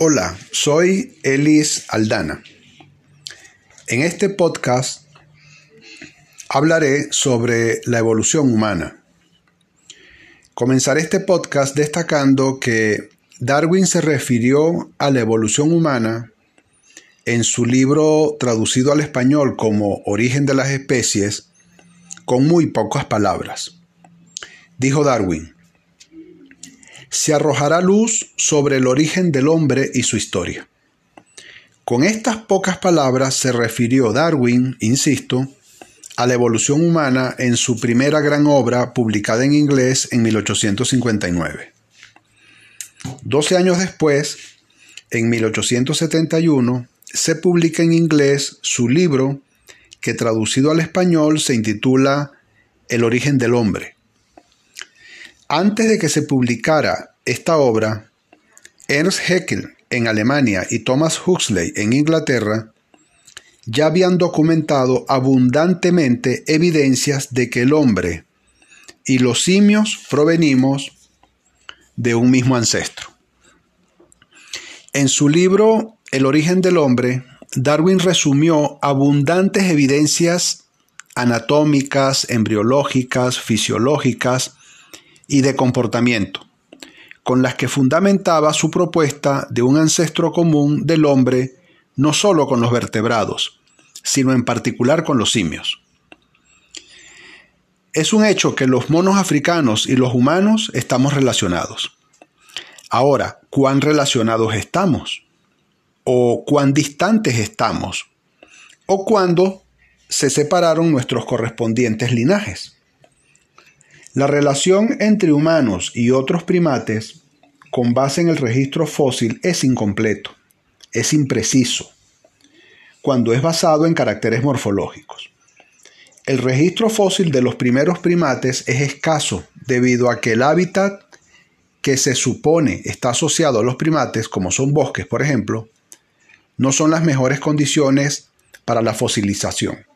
Hola, soy Elis Aldana. En este podcast hablaré sobre la evolución humana. Comenzaré este podcast destacando que Darwin se refirió a la evolución humana en su libro traducido al español como Origen de las especies con muy pocas palabras. Dijo Darwin, se arrojará luz sobre el origen del hombre y su historia. Con estas pocas palabras se refirió Darwin, insisto, a la evolución humana en su primera gran obra publicada en inglés en 1859. Doce años después, en 1871, se publica en inglés su libro que traducido al español se intitula El origen del hombre, antes de que se publicara esta obra, Ernst Haeckel en Alemania y Thomas Huxley en Inglaterra ya habían documentado abundantemente evidencias de que el hombre y los simios provenimos de un mismo ancestro. En su libro El origen del hombre, Darwin resumió abundantes evidencias anatómicas, embriológicas, fisiológicas y de comportamiento, con las que fundamentaba su propuesta de un ancestro común del hombre no solo con los vertebrados, sino en particular con los simios. Es un hecho que los monos africanos y los humanos estamos relacionados. Ahora, ¿cuán relacionados estamos? ¿O cuán distantes estamos? ¿O cuándo se separaron nuestros correspondientes linajes? La relación entre humanos y otros primates, con base en el registro fósil, es incompleto, es impreciso, cuando es basado en caracteres morfológicos. El registro fósil de los primeros primates es escaso debido a que el hábitat que se supone está asociado a los primates, como son bosques, por ejemplo, no son las mejores condiciones para la fosilización.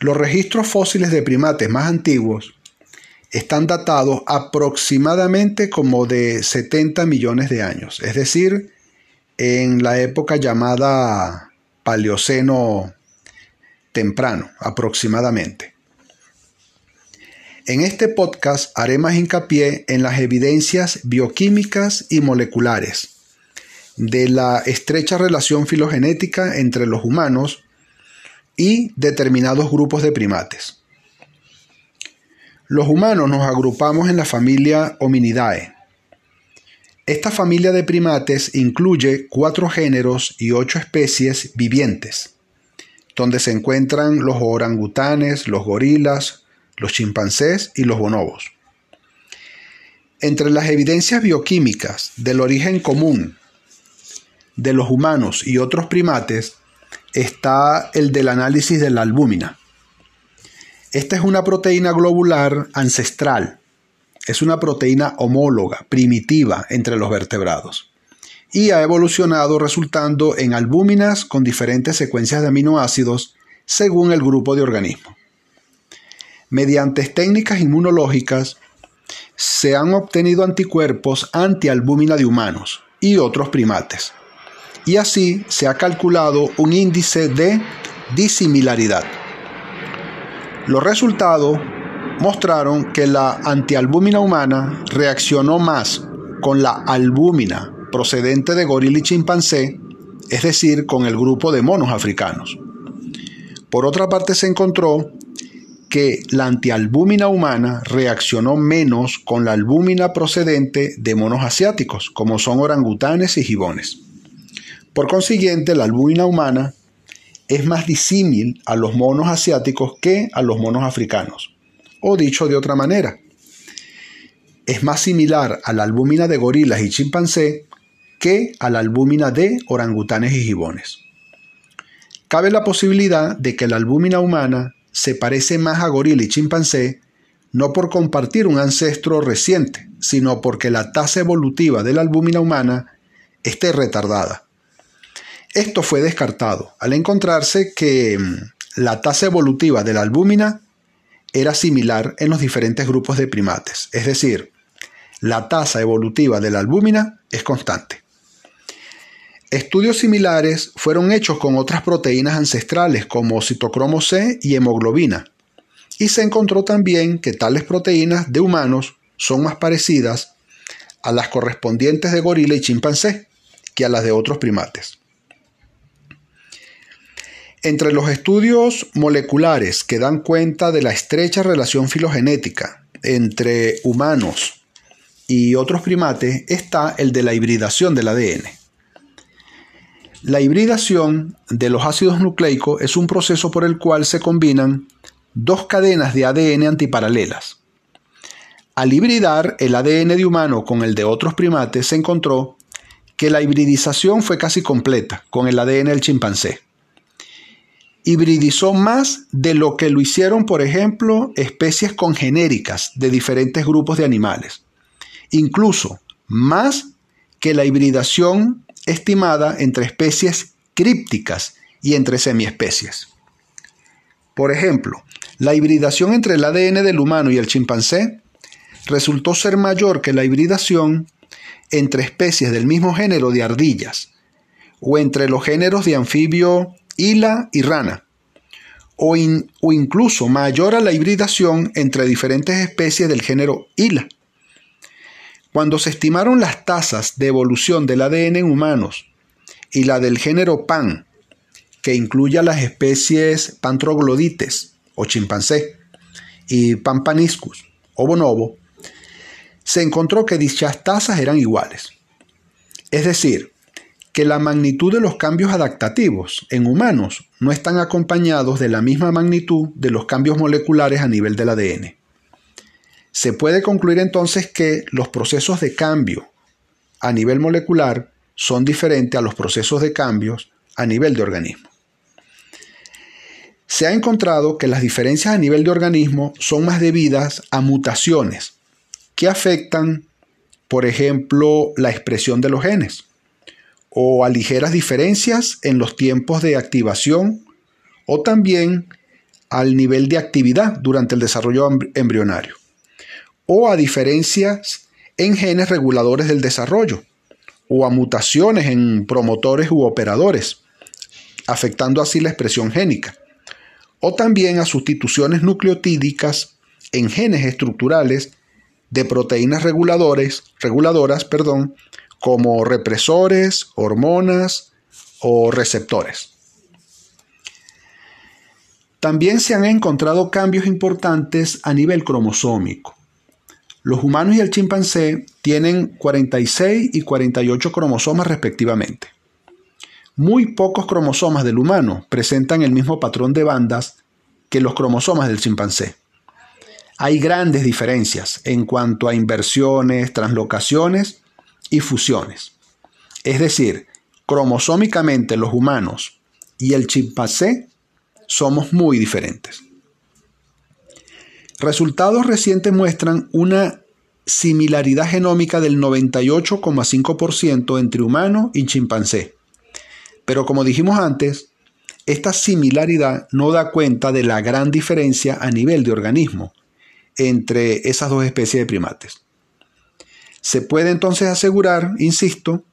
Los registros fósiles de primates más antiguos están datados aproximadamente como de 70 millones de años, es decir, en la época llamada Paleoceno temprano, aproximadamente. En este podcast haré más hincapié en las evidencias bioquímicas y moleculares de la estrecha relación filogenética entre los humanos y determinados grupos de primates. Los humanos nos agrupamos en la familia Hominidae. Esta familia de primates incluye cuatro géneros y ocho especies vivientes, donde se encuentran los orangutanes, los gorilas, los chimpancés y los bonobos. Entre las evidencias bioquímicas del origen común de los humanos y otros primates está el del análisis de la albúmina. Esta es una proteína globular ancestral. Es una proteína homóloga, primitiva entre los vertebrados. Y ha evolucionado resultando en albúminas con diferentes secuencias de aminoácidos según el grupo de organismos. Mediante técnicas inmunológicas se han obtenido anticuerpos antialbúmina de humanos y otros primates y así se ha calculado un índice de disimilaridad. Los resultados mostraron que la antialbúmina humana reaccionó más con la albúmina procedente de gorila y chimpancé, es decir, con el grupo de monos africanos. Por otra parte, se encontró que la antialbúmina humana reaccionó menos con la albúmina procedente de monos asiáticos, como son orangutanes y gibones. Por consiguiente, la albúmina humana es más disímil a los monos asiáticos que a los monos africanos. O dicho de otra manera, es más similar a la albúmina de gorilas y chimpancé que a la albúmina de orangutanes y gibones. Cabe la posibilidad de que la albúmina humana se parece más a gorila y chimpancé no por compartir un ancestro reciente, sino porque la tasa evolutiva de la albúmina humana esté retardada. Esto fue descartado al encontrarse que mm, la tasa evolutiva de la albúmina era similar en los diferentes grupos de primates, es decir, la tasa evolutiva de la albúmina es constante. Estudios similares fueron hechos con otras proteínas ancestrales como citocromo C y hemoglobina, y se encontró también que tales proteínas de humanos son más parecidas a las correspondientes de gorila y chimpancé que a las de otros primates. Entre los estudios moleculares que dan cuenta de la estrecha relación filogenética entre humanos y otros primates está el de la hibridación del ADN. La hibridación de los ácidos nucleicos es un proceso por el cual se combinan dos cadenas de ADN antiparalelas. Al hibridar el ADN de humano con el de otros primates se encontró que la hibridización fue casi completa con el ADN del chimpancé. Hibridizó más de lo que lo hicieron, por ejemplo, especies congenéricas de diferentes grupos de animales. Incluso más que la hibridación estimada entre especies crípticas y entre semiespecies. Por ejemplo, la hibridación entre el ADN del humano y el chimpancé resultó ser mayor que la hibridación entre especies del mismo género de ardillas, o entre los géneros de anfibio hila y rana, o, incluso mayor a la hibridación entre diferentes especies del género hila. Cuando se estimaron las tasas de evolución del ADN en humanos y la del género Pan, que incluye a las especies Pantroglodites o chimpancé y Pampaniscus o bonobo, se encontró que dichas tasas eran iguales. Es decir, que la magnitud de los cambios adaptativos en humanos no están acompañados de la misma magnitud de los cambios moleculares a nivel del ADN. Se puede concluir entonces que los procesos de cambio a nivel molecular son diferentes a los procesos de cambios a nivel de organismo. Se ha encontrado que las diferencias a nivel de organismo son más debidas a mutaciones que afectan, por ejemplo, la expresión de los genes o a ligeras diferencias en los tiempos de activación o también al nivel de actividad durante el desarrollo embrionario o a diferencias en genes reguladores del desarrollo, o a mutaciones en promotores u operadores, afectando así la expresión génica, o también a sustituciones nucleotídicas en genes estructurales de proteínas reguladores, reguladoras perdón, como represores, hormonas o receptores. También se han encontrado cambios importantes a nivel cromosómico. Los humanos y el chimpancé tienen 46 y 48 cromosomas respectivamente. Muy pocos cromosomas del humano presentan el mismo patrón de bandas que los cromosomas del chimpancé. Hay grandes diferencias en cuanto a inversiones, translocaciones y fusiones. Es decir, cromosómicamente los humanos y el chimpancé somos muy diferentes. Resultados recientes muestran una similaridad genómica del 98,5% entre humano y chimpancé. Pero como dijimos antes, esta similaridad no da cuenta de la gran diferencia a nivel de organismo entre esas dos especies de primates. Se puede entonces asegurar, insisto,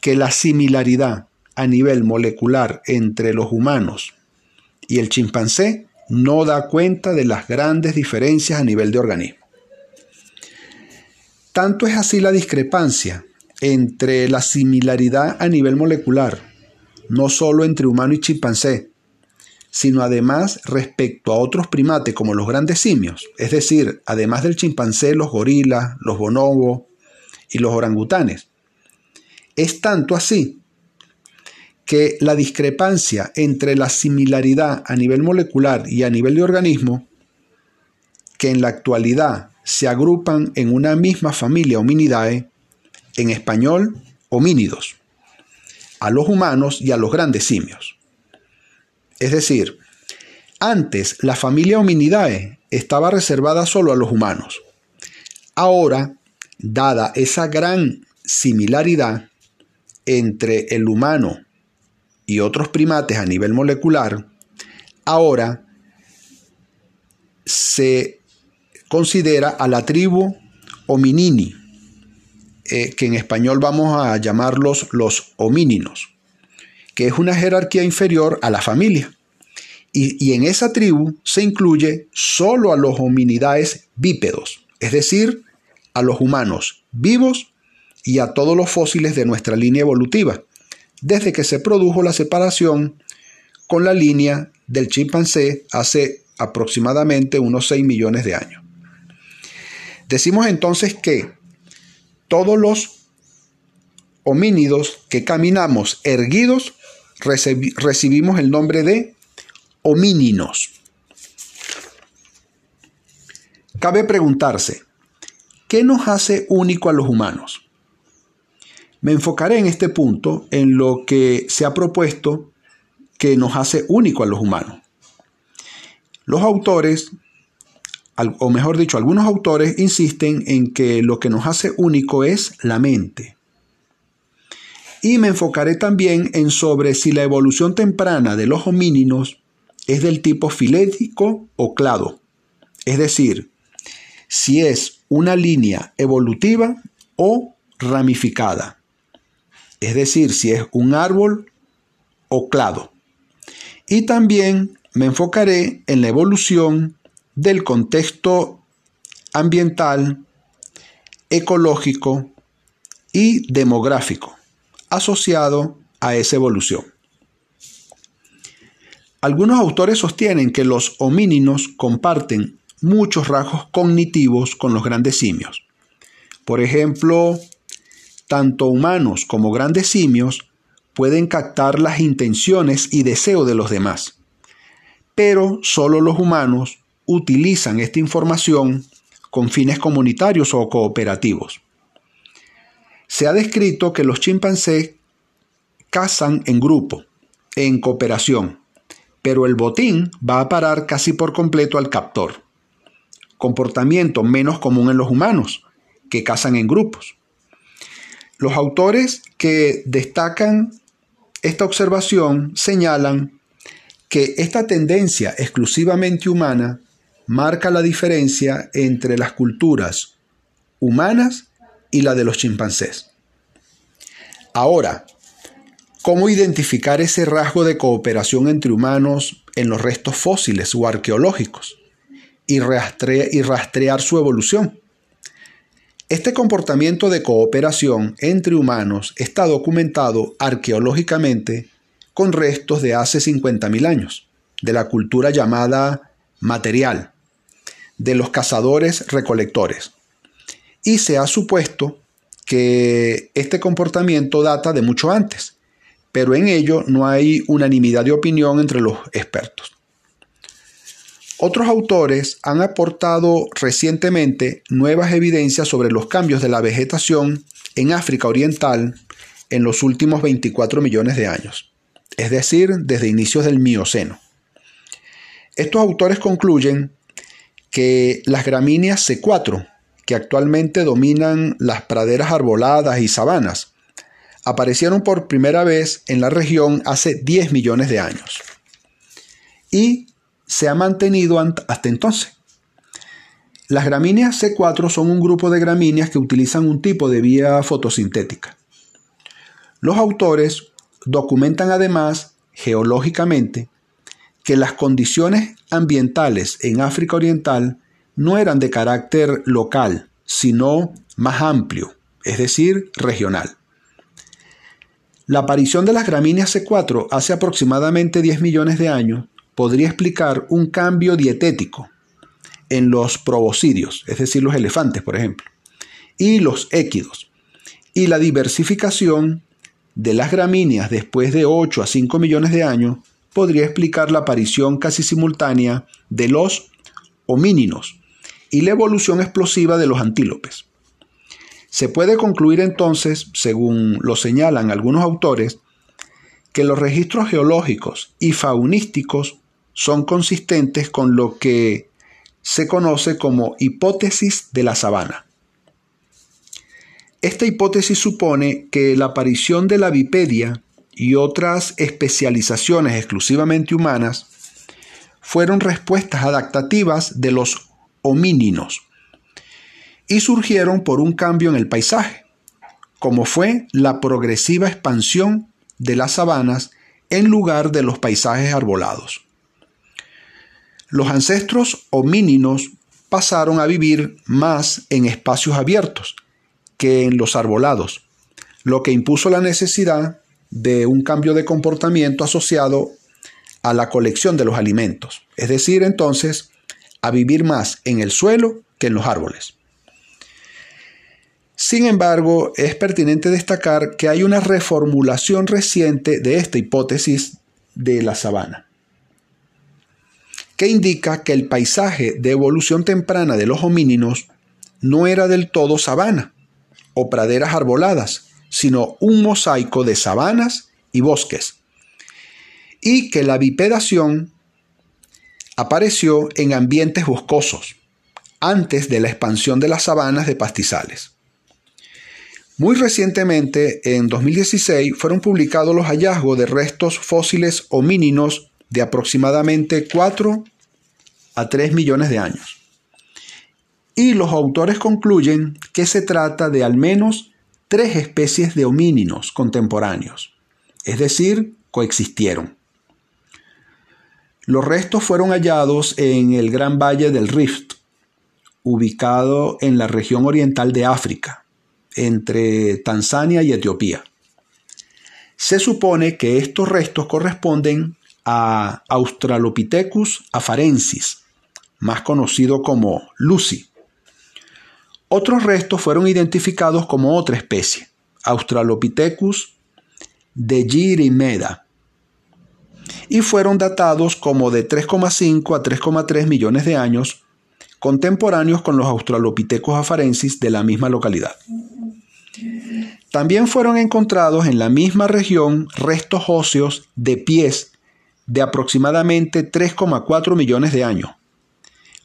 que la similaridad a nivel molecular entre los humanos y el chimpancé no da cuenta de las grandes diferencias a nivel de organismo. Tanto es así la discrepancia entre la similaridad a nivel molecular, no solo entre humano y chimpancé, sino además respecto a otros primates como los grandes simios, es decir, además del chimpancé, los gorilas, los bonobos y los orangutanes. Es tanto así que la discrepancia entre la similaridad a nivel molecular y a nivel de organismo, que en la actualidad se agrupan en una misma familia Hominidae, en español homínidos, a los humanos y a los grandes simios. Es decir, antes la familia Hominidae estaba reservada solo a los humanos. Ahora, dada esa gran similaridad entre el humano y otros primates a nivel molecular, ahora se considera a la tribu Hominini eh, que en español vamos a llamarlos los homíninos, que es una jerarquía inferior a la familia. Y, y en esa tribu se incluye solo a los hominidaes bípedos, es decir, a los humanos vivos y a todos los fósiles de nuestra línea evolutiva, desde que se produjo la separación con la línea del chimpancé hace aproximadamente unos 6 millones de años. Decimos entonces que todos los homínidos que caminamos erguidos recibimos el nombre de homíninos. Cabe preguntarse, ¿qué nos hace único a los humanos? Me enfocaré en este punto en lo que se ha propuesto que nos hace único a los humanos. Los autores o mejor dicho, algunos autores insisten en que lo que nos hace único es la mente. Y me enfocaré también en sobre si la evolución temprana de los homínidos es del tipo filético o clado, es decir, si es una línea evolutiva o ramificada, es decir, si es un árbol o clado. Y también me enfocaré en la evolución del contexto ambiental, ecológico y demográfico asociado a esa evolución. Algunos autores sostienen que los homínidos comparten muchos rasgos cognitivos con los grandes simios. Por ejemplo, tanto humanos como grandes simios pueden captar las intenciones y deseos de los demás, pero solo los humanos utilizan esta información con fines comunitarios o cooperativos. Se ha descrito que los chimpancés cazan en grupo, en cooperación, pero el botín va a parar casi por completo al captor. Comportamiento menos común en los humanos, que cazan en grupos. Los autores que destacan esta observación señalan que esta tendencia exclusivamente humana marca la diferencia entre las culturas humanas y la de los chimpancés. Ahora, ¿cómo identificar ese rasgo de cooperación entre humanos en los restos fósiles o arqueológicos y, rastrear su evolución? Este comportamiento de cooperación entre humanos está documentado arqueológicamente con restos de hace 50.000 años, de la cultura llamada material, de los cazadores recolectores. Y se ha supuesto que este comportamiento data de mucho antes, pero en ello no hay unanimidad de opinión entre los expertos. Otros autores han aportado recientemente nuevas evidencias sobre los cambios de la vegetación en África Oriental en los últimos 24 millones de años, es decir, desde inicios del Mioceno. Estos autores concluyen que las gramíneas C4, que actualmente dominan las praderas arboladas y sabanas, aparecieron por primera vez en la región hace 10 millones de años y se ha mantenido hasta entonces. Las gramíneas C4 son un grupo de gramíneas que utilizan un tipo de vía fotosintética. Los autores documentan además geológicamente que las condiciones ambientales en África Oriental no eran de carácter local, sino más amplio, es decir, regional. La aparición de las gramíneas C4 hace aproximadamente 10 millones de años podría explicar un cambio dietético en los proboscidios, es decir, los elefantes, por ejemplo, y los équidos, y la diversificación de las gramíneas después de 8 a 5 millones de años podría explicar la aparición casi simultánea de los homínidos y la evolución explosiva de los antílopes. Se puede concluir entonces, según lo señalan algunos autores, que los registros geológicos y faunísticos son consistentes con lo que se conoce como hipótesis de la sabana. Esta hipótesis supone que la aparición de la bipedia y otras especializaciones exclusivamente humanas fueron respuestas adaptativas de los homínidos y surgieron por un cambio en el paisaje, como fue la progresiva expansión de las sabanas en lugar de los paisajes arbolados. Los ancestros homíninos pasaron a vivir más en espacios abiertos que en los arbolados, lo que impuso la necesidad de un cambio de comportamiento asociado a la colección de los alimentos, es decir, entonces, a vivir más en el suelo que en los árboles. Sin embargo, es pertinente destacar que hay una reformulación reciente de esta hipótesis de la sabana, que indica que el paisaje de evolución temprana de los homíninos no era del todo sabana o praderas arboladas, sino un mosaico de sabanas y bosques, y que la bipedación apareció en ambientes boscosos, antes de la expansión de las sabanas de pastizales. Muy recientemente, en 2016, fueron publicados los hallazgos de restos fósiles homíninos de aproximadamente 4 a 3 millones de años. Y los autores concluyen que se trata de al menos tres especies de homíninos contemporáneos, es decir, coexistieron. Los restos fueron hallados en el Gran Valle del Rift, ubicado en la región oriental de África, entre Tanzania y Etiopía. Se supone que estos restos corresponden a Australopithecus afarensis, más conocido como Lucy. Otros restos fueron identificados como otra especie, Australopithecus de Girimeda, y fueron datados como de 3,5 a 3,3 millones de años, contemporáneos con los Australopithecus afarensis de la misma localidad. También fueron encontrados en la misma región restos óseos de pies de aproximadamente 3,4 millones de años,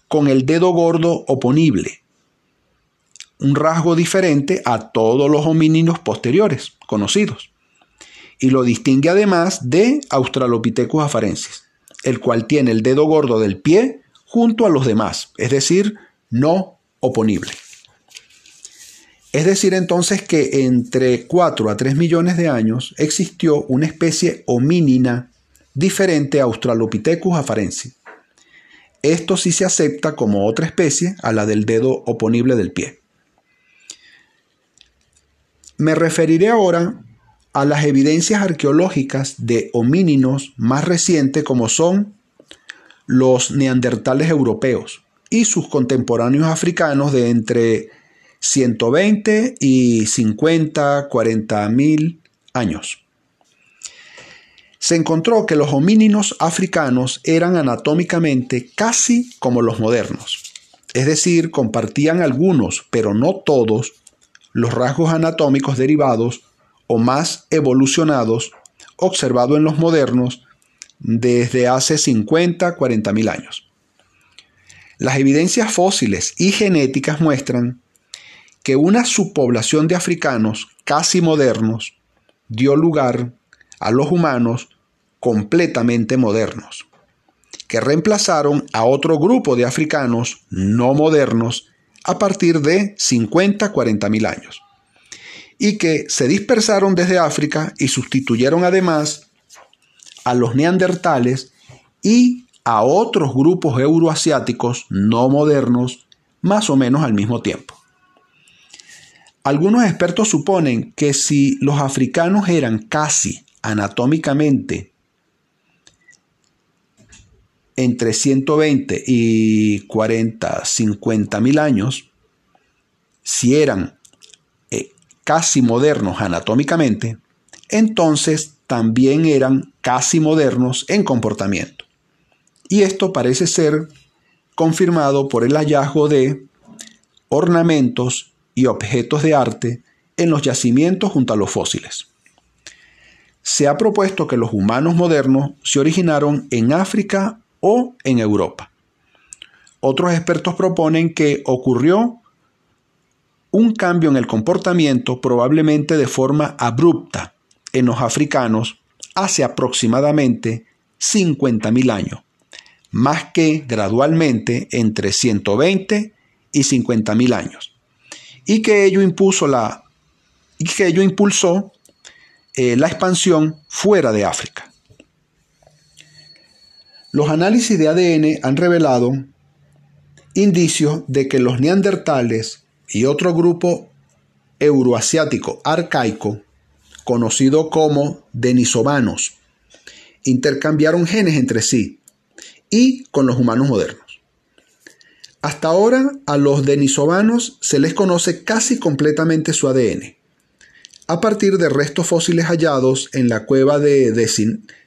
con el dedo gordo oponible, un rasgo diferente a todos los homínidos posteriores conocidos y lo distingue además de Australopithecus afarensis, el cual tiene el dedo gordo del pie junto a los demás, es decir, no oponible. Es decir, entonces que entre 4 a 3 millones de años existió una especie homínina diferente a Australopithecus afarensis. Esto sí se acepta como otra especie a la del dedo oponible del pie. Me referiré ahora a las evidencias arqueológicas de homíninos más recientes como son los neandertales europeos y sus contemporáneos africanos de entre 120 y 50, 40 mil años. Se encontró que los homíninos africanos eran anatómicamente casi como los modernos, es decir, compartían algunos, pero no todos, los rasgos anatómicos derivados o más evolucionados observado en los modernos desde hace 50, 40 mil años. Las evidencias fósiles y genéticas muestran que una subpoblación de africanos casi modernos dio lugar a los humanos completamente modernos, que reemplazaron a otro grupo de africanos no modernos a partir de 50-40 mil años y que se dispersaron desde África y sustituyeron además a los neandertales y a otros grupos euroasiáticos no modernos más o menos al mismo tiempo. Algunos expertos suponen que si los africanos eran casi anatómicamente entre 120 y 40, 50 mil años, si eran casi modernos anatómicamente, entonces también eran casi modernos en comportamiento. Y esto parece ser confirmado por el hallazgo de ornamentos y objetos de arte en los yacimientos junto a los fósiles. Se ha propuesto que los humanos modernos se originaron en África o en Europa. Otros expertos proponen que ocurrió un cambio en el comportamiento probablemente de forma abrupta en los africanos hace aproximadamente 50.000 años, más que gradualmente entre 120 y 50.000 años, y que ello impuso la y que ello impulsó eh, la expansión fuera de África. Los análisis de ADN han revelado indicios de que los neandertales y otro grupo euroasiático arcaico, conocido como denisovanos, intercambiaron genes entre sí y con los humanos modernos. Hasta ahora a los denisovanos se les conoce casi completamente su ADN a partir de restos fósiles hallados en la cueva de,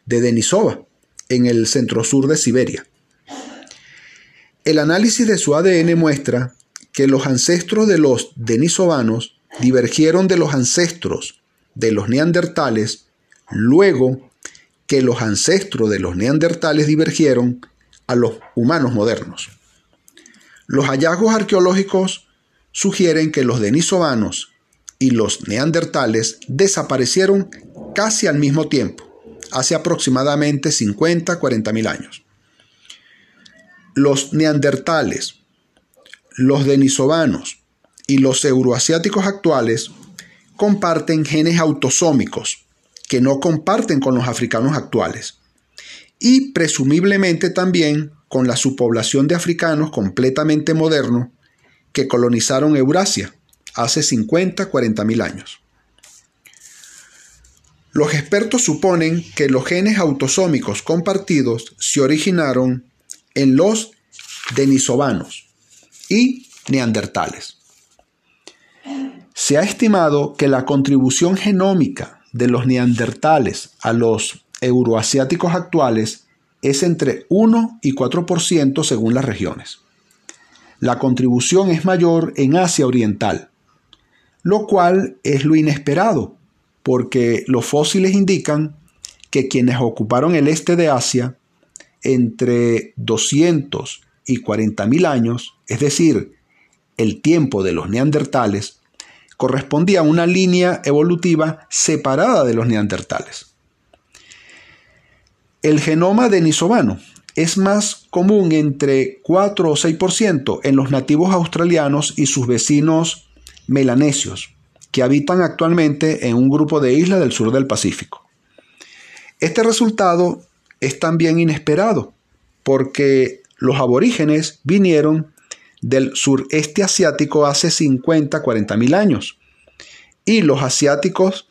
Denisova, en el centro-sur de Siberia. El análisis de su ADN muestra que los ancestros de los denisovanos divergieron de los ancestros de los neandertales luego que los ancestros de los neandertales divergieron a los humanos modernos. Los hallazgos arqueológicos sugieren que los denisovanos y los neandertales desaparecieron casi al mismo tiempo, hace aproximadamente 50-40 mil años. Los neandertales, los denisovanos y los euroasiáticos actuales comparten genes autosómicos que no comparten con los africanos actuales y presumiblemente también con la subpoblación de africanos completamente modernos que colonizaron Eurasia hace 50, 40 mil años. Los expertos suponen que los genes autosómicos compartidos se originaron en los denisovanos y neandertales. Se ha estimado que la contribución genómica de los neandertales a los euroasiáticos actuales es entre 1 y 4% según las regiones. La contribución es mayor en Asia Oriental, lo cual es lo inesperado, porque los fósiles indican que quienes ocuparon el este de Asia entre 200 y 40 mil años, es decir, el tiempo de los neandertales, correspondía a una línea evolutiva separada de los neandertales. El genoma denisovano es más común entre 4 o 6% en los nativos australianos y sus vecinos melanesios, que habitan actualmente en un grupo de islas del sur del Pacífico. Este resultado es también inesperado, porque los aborígenes vinieron del sureste asiático hace 50, 40 mil años, y los asiáticos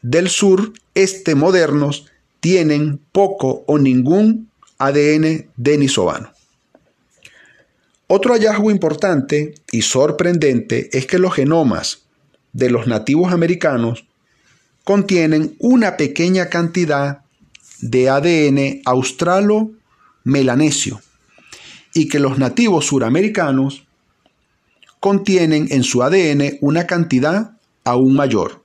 del sureste modernos tienen poco o ningún ADN denisovano. Otro hallazgo importante y sorprendente es que los genomas de los nativos americanos contienen una pequeña cantidad de ADN australo-melanesio y que los nativos suramericanos contienen en su ADN una cantidad aún mayor.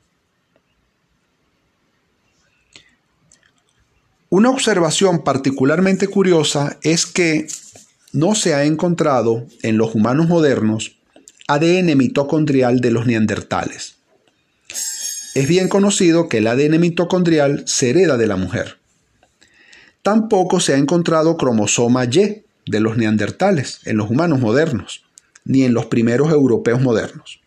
Una observación particularmente curiosa es que no se ha encontrado en los humanos modernos ADN mitocondrial de los neandertales. Es bien conocido que el ADN mitocondrial se hereda de la mujer. Tampoco se ha encontrado cromosoma Y de los neandertales en los humanos modernos, ni en los primeros europeos modernos.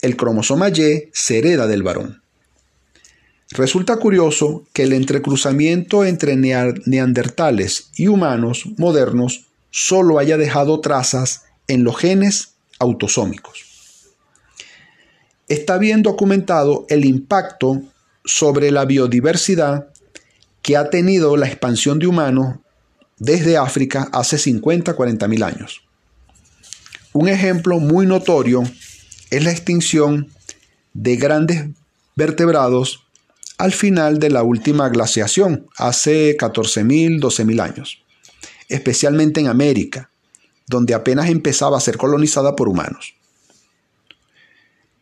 El cromosoma Y se hereda del varón. Resulta curioso que el entrecruzamiento entre neandertales y humanos modernos solo haya dejado trazas en los genes autosómicos. Está bien documentado el impacto sobre la biodiversidad que ha tenido la expansión de humanos desde África hace 50-40 mil años. Un ejemplo muy notorio es la extinción de grandes vertebrados al final de la última glaciación, hace 14.000, 12.000 años especialmente en América, donde apenas empezaba a ser colonizada por humanos.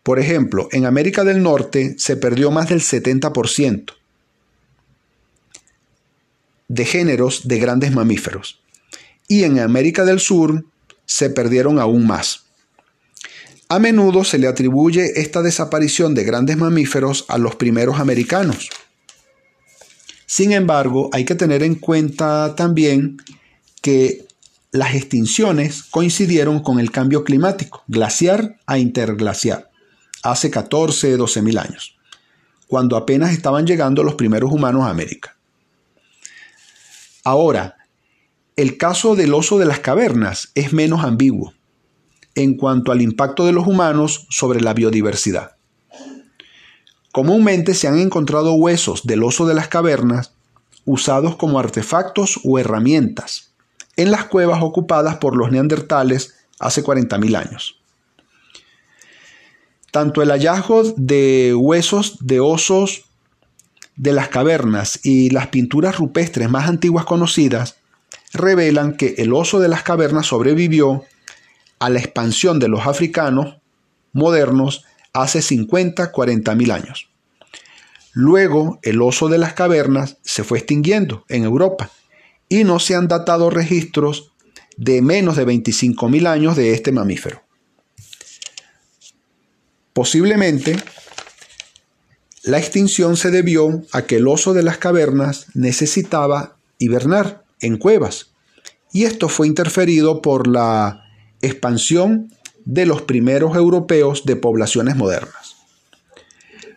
Por ejemplo, en América del Norte se perdió más del 70% de géneros de grandes mamíferos y en América del Sur se perdieron aún más. A menudo se le atribuye esta desaparición de grandes mamíferos a los primeros americanos. Sin embargo, hay que tener en cuenta también que las extinciones coincidieron con el cambio climático, glaciar a interglaciar, hace 14, 12 mil años, cuando apenas estaban llegando los primeros humanos a América. Ahora, el caso del oso de las cavernas es menos ambiguo en cuanto al impacto de los humanos sobre la biodiversidad. Comúnmente se han encontrado huesos del oso de las cavernas usados como artefactos o herramientas en las cuevas ocupadas por los neandertales hace 40.000 años. Tanto el hallazgo de huesos de osos de las cavernas y las pinturas rupestres más antiguas conocidas revelan que el oso de las cavernas sobrevivió a la expansión de los africanos modernos hace 50, 40 mil años. Luego, el oso de las cavernas se fue extinguiendo en Europa y no se han datado registros de menos de 25 mil años de este mamífero. Posiblemente, la extinción se debió a que el oso de las cavernas necesitaba hibernar en cuevas y esto fue interferido por la expansión de los primeros europeos de poblaciones modernas.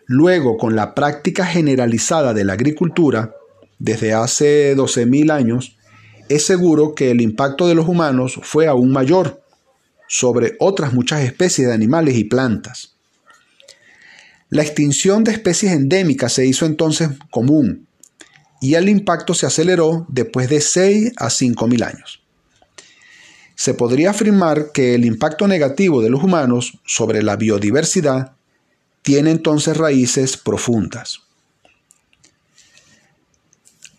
Luego, con la práctica generalizada de la agricultura, desde hace 12.000 años, es seguro que el impacto de los humanos fue aún mayor sobre otras muchas especies de animales y plantas. La extinción de especies endémicas se hizo entonces común y el impacto se aceleró después de 6 a 5.000 años se podría afirmar que el impacto negativo de los humanos sobre la biodiversidad tiene entonces raíces profundas.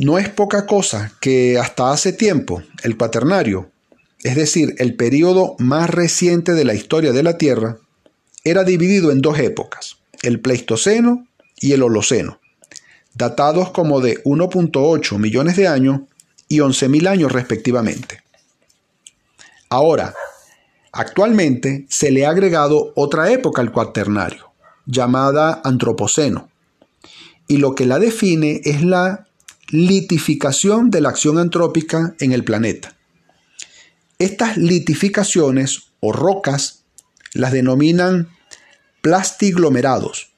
No es poca cosa que hasta hace tiempo el cuaternario, es decir, el periodo más reciente de la historia de la Tierra, era dividido en dos épocas, el Pleistoceno y el Holoceno, datados como de 1.8 millones de años y 11.000 años respectivamente. Ahora, actualmente se le ha agregado otra época al cuaternario, llamada Antropoceno, y lo que la define es la litificación de la acción antrópica en el planeta. Estas litificaciones o rocas las denominan plastiglomerados,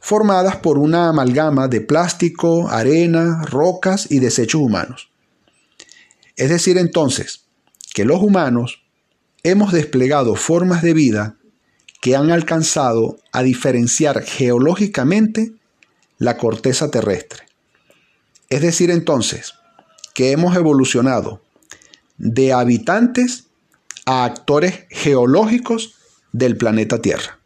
formadas por una amalgama de plástico, arena, rocas y desechos humanos. Es decir, entonces, que los humanos hemos desplegado formas de vida que han alcanzado a diferenciar geológicamente la corteza terrestre. Es decir, entonces, que hemos evolucionado de habitantes a actores geológicos del planeta Tierra.